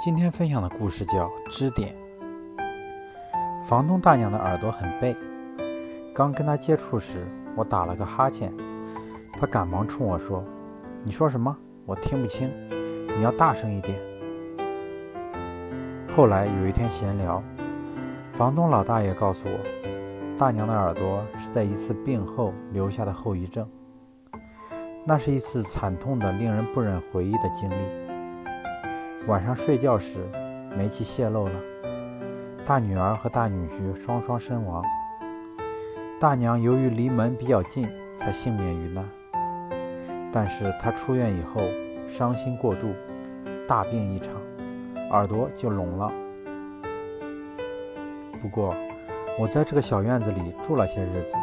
今天分享的故事叫《支点》。房东大娘的耳朵很背，刚跟她接触时，我打了个哈欠，她赶忙冲我说：“你说什么？我听不清，你要大声一点。”后来有一天闲聊，房东老大爷告诉我，大娘的耳朵是在一次病后留下的后遗症，那是一次惨痛的、令人不忍回忆的经历。晚上睡觉时，煤气泄漏了，大女儿和大女婿双双身亡。大娘由于离门比较近，才幸免于难。但是她出院以后，伤心过度，大病一场，耳朵就聋了。不过，我在这个小院子里住了些日子，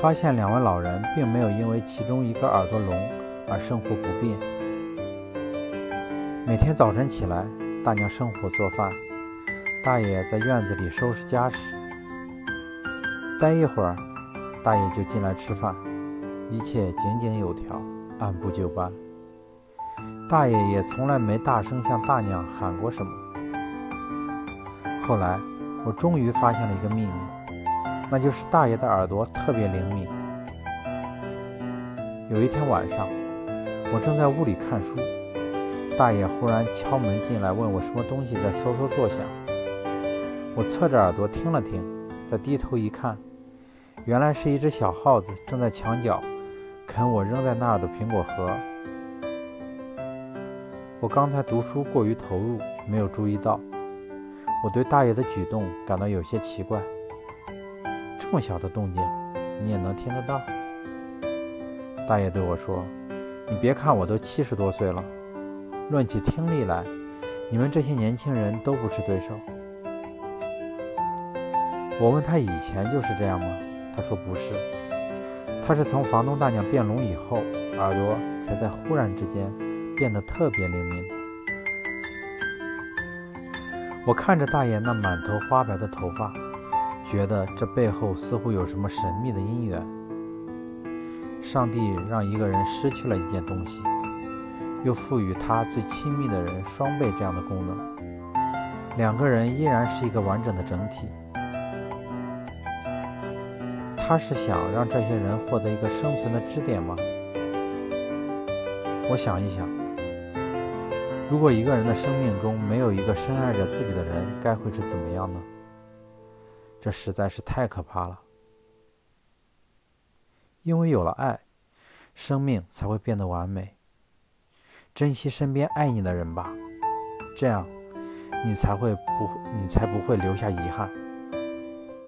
发现两位老人并没有因为其中一个耳朵聋而生活不便。每天早晨起来，大娘生火做饭，大爷在院子里收拾家事。待一会儿，大爷就进来吃饭，一切井井有条，按部就班。大爷也从来没大声向大娘喊过什么。后来，我终于发现了一个秘密，那就是大爷的耳朵特别灵敏。有一天晚上，我正在屋里看书。大爷忽然敲门进来，问我什么东西在嗖嗖作响。我侧着耳朵听了听，再低头一看，原来是一只小耗子正在墙角啃我扔在那儿的苹果核。我刚才读书过于投入，没有注意到。我对大爷的举动感到有些奇怪。这么小的动静，你也能听得到？大爷对我说：“你别看我都七十多岁了。”论起听力来，你们这些年轻人都不是对手。我问他以前就是这样吗？他说不是，他是从房东大娘变聋以后，耳朵才在忽然之间变得特别灵敏的。我看着大爷那满头花白的头发，觉得这背后似乎有什么神秘的因缘。上帝让一个人失去了一件东西。又赋予他最亲密的人双倍这样的功能，两个人依然是一个完整的整体。他是想让这些人获得一个生存的支点吗？我想一想，如果一个人的生命中没有一个深爱着自己的人，该会是怎么样呢？这实在是太可怕了。因为有了爱，生命才会变得完美。珍惜身边爱你的人吧，这样你才会不，你才不会留下遗憾。